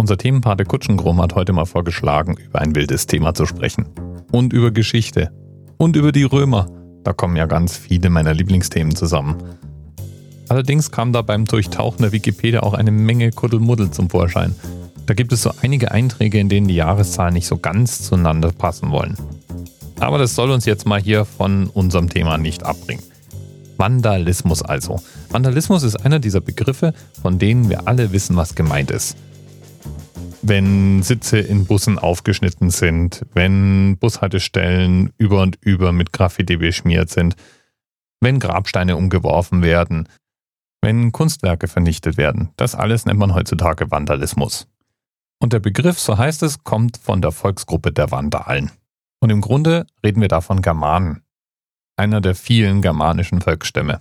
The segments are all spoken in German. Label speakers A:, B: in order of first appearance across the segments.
A: Unser Themenpate Kutschengrum hat heute mal vorgeschlagen, über ein wildes Thema zu sprechen. Und über Geschichte. Und über die Römer. Da kommen ja ganz viele meiner Lieblingsthemen zusammen. Allerdings kam da beim Durchtauchen der Wikipedia auch eine Menge Kuddelmuddel zum Vorschein. Da gibt es so einige Einträge, in denen die Jahreszahlen nicht so ganz zueinander passen wollen. Aber das soll uns jetzt mal hier von unserem Thema nicht abbringen. Vandalismus also. Vandalismus ist einer dieser Begriffe, von denen wir alle wissen, was gemeint ist. Wenn Sitze in Bussen aufgeschnitten sind, wenn Bushaltestellen über und über mit Graffiti beschmiert sind, wenn Grabsteine umgeworfen werden, wenn Kunstwerke vernichtet werden, das alles nennt man heutzutage Vandalismus. Und der Begriff, so heißt es, kommt von der Volksgruppe der Vandalen. Und im Grunde reden wir da von Germanen, einer der vielen germanischen Volksstämme.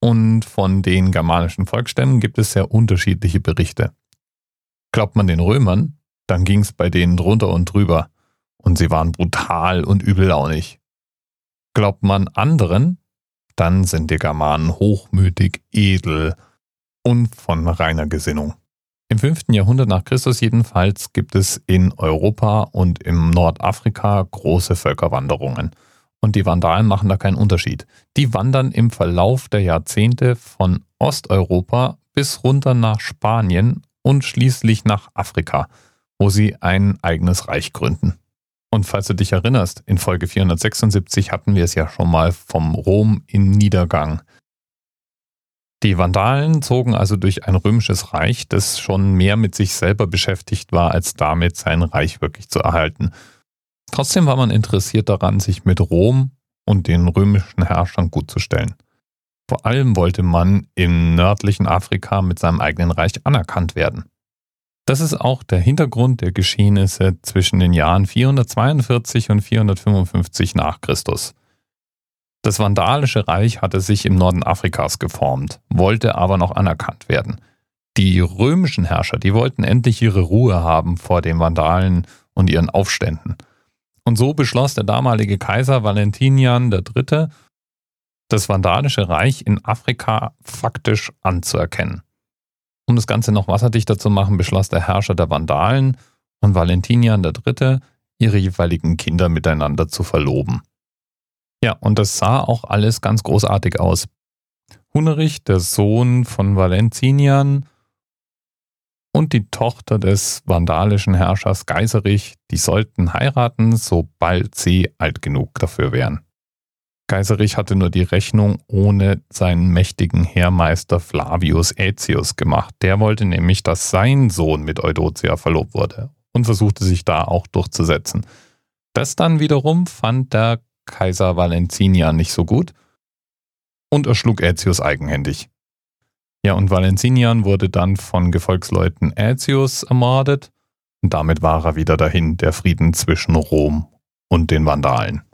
A: Und von den germanischen Volksstämmen gibt es sehr unterschiedliche Berichte. Glaubt man den Römern, dann ging es bei denen drunter und drüber und sie waren brutal und übellaunig. Glaubt man anderen, dann sind die Germanen hochmütig, edel und von reiner Gesinnung. Im 5. Jahrhundert nach Christus jedenfalls gibt es in Europa und im Nordafrika große Völkerwanderungen. Und die Vandalen machen da keinen Unterschied. Die wandern im Verlauf der Jahrzehnte von Osteuropa bis runter nach Spanien und schließlich nach Afrika, wo sie ein eigenes Reich gründen. Und falls du dich erinnerst, in Folge 476 hatten wir es ja schon mal vom Rom in Niedergang. Die Vandalen zogen also durch ein römisches Reich, das schon mehr mit sich selber beschäftigt war, als damit sein Reich wirklich zu erhalten. Trotzdem war man interessiert daran, sich mit Rom und den römischen Herrschern gut zu stellen. Vor allem wollte man im nördlichen Afrika mit seinem eigenen Reich anerkannt werden. Das ist auch der Hintergrund der Geschehnisse zwischen den Jahren 442 und 455 nach Christus. Das Vandalische Reich hatte sich im Norden Afrikas geformt, wollte aber noch anerkannt werden. Die römischen Herrscher, die wollten endlich ihre Ruhe haben vor den Vandalen und ihren Aufständen. Und so beschloss der damalige Kaiser Valentinian III., das Vandalische Reich in Afrika faktisch anzuerkennen. Um das Ganze noch wasserdichter zu machen, beschloss der Herrscher der Vandalen und Valentinian III., ihre jeweiligen Kinder miteinander zu verloben. Ja, und das sah auch alles ganz großartig aus. Hunerich, der Sohn von Valentinian, und die Tochter des vandalischen Herrschers Geiserich, die sollten heiraten, sobald sie alt genug dafür wären. Geiserich hatte nur die Rechnung ohne seinen mächtigen Heermeister Flavius Aetius gemacht. Der wollte nämlich, dass sein Sohn mit Eudocia verlobt wurde und versuchte sich da auch durchzusetzen. Das dann wiederum fand der Kaiser Valentinian nicht so gut und erschlug Aetius eigenhändig. Ja, und Valentinian wurde dann von Gefolgsleuten Aetius ermordet und damit war er wieder dahin, der Frieden zwischen Rom und den Vandalen.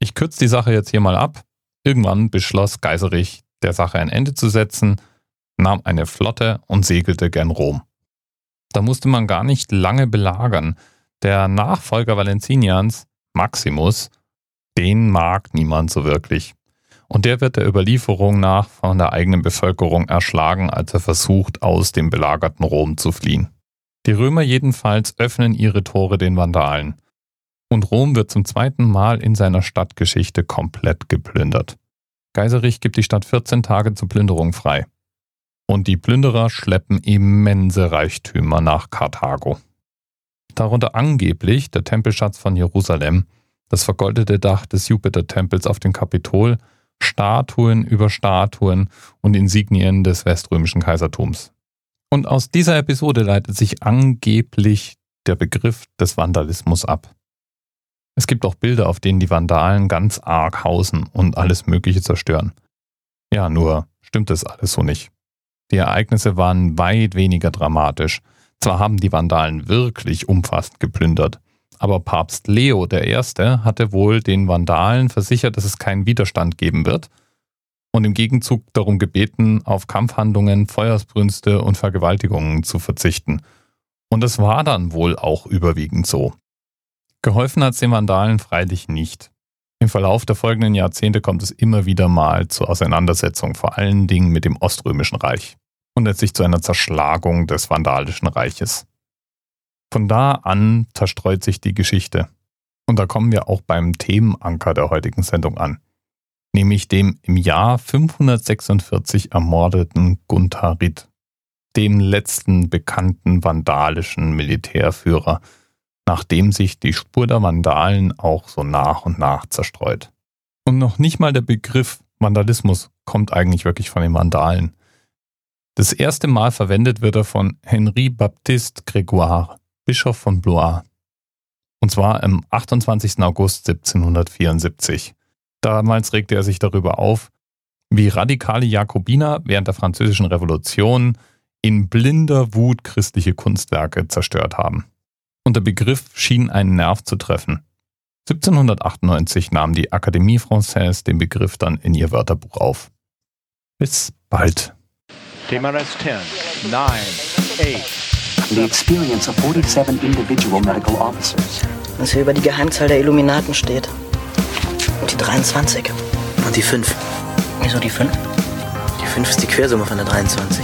A: Ich kürze die Sache jetzt hier mal ab. Irgendwann beschloss Geiserich, der Sache ein Ende zu setzen, nahm eine Flotte und segelte gern Rom. Da musste man gar nicht lange belagern. Der Nachfolger Valentinians, Maximus, den mag niemand so wirklich. Und der wird der Überlieferung nach von der eigenen Bevölkerung erschlagen, als er versucht, aus dem belagerten Rom zu fliehen. Die Römer jedenfalls öffnen ihre Tore den Vandalen und Rom wird zum zweiten Mal in seiner Stadtgeschichte komplett geplündert. Geiserich gibt die Stadt 14 Tage zur Plünderung frei. Und die Plünderer schleppen immense Reichtümer nach Karthago. Darunter angeblich der Tempelschatz von Jerusalem, das vergoldete Dach des Jupitertempels auf dem Kapitol, Statuen über Statuen und Insignien des weströmischen Kaisertums. Und aus dieser Episode leitet sich angeblich der Begriff des Vandalismus ab. Es gibt auch Bilder, auf denen die Vandalen ganz arg hausen und alles Mögliche zerstören. Ja, nur stimmt es alles so nicht. Die Ereignisse waren weit weniger dramatisch. Zwar haben die Vandalen wirklich umfassend geplündert, aber Papst Leo I. hatte wohl den Vandalen versichert, dass es keinen Widerstand geben wird und im Gegenzug darum gebeten, auf Kampfhandlungen, Feuersbrünste und Vergewaltigungen zu verzichten. Und es war dann wohl auch überwiegend so. Geholfen hat es den Vandalen freilich nicht. Im Verlauf der folgenden Jahrzehnte kommt es immer wieder mal zur Auseinandersetzung, vor allen Dingen mit dem Oströmischen Reich. und letztlich zu einer Zerschlagung des vandalischen Reiches. Von da an zerstreut sich die Geschichte. Und da kommen wir auch beim Themenanker der heutigen Sendung an, nämlich dem im Jahr 546 ermordeten Gunther Ritt, dem letzten bekannten vandalischen Militärführer, nachdem sich die Spur der Vandalen auch so nach und nach zerstreut. Und noch nicht mal der Begriff Vandalismus kommt eigentlich wirklich von den Vandalen. Das erste Mal verwendet wird er von Henri Baptiste Grégoire, Bischof von Blois. Und zwar am 28. August 1774. Damals regte er sich darüber auf, wie radikale Jakobiner während der Französischen Revolution in blinder Wut christliche Kunstwerke zerstört haben. Und der Begriff schien einen Nerv zu treffen. 1798 nahm die Académie Française den Begriff dann in ihr Wörterbuch auf. Bis bald.
B: TMRS 10, 9, 8.
C: The experience of 47 individual medical officers.
D: Was hier über die Geheimzahl der Illuminaten steht. Und die 23.
E: Und die 5.
D: Wieso die 5?
E: Die 5 ist die Quersumme von der 23.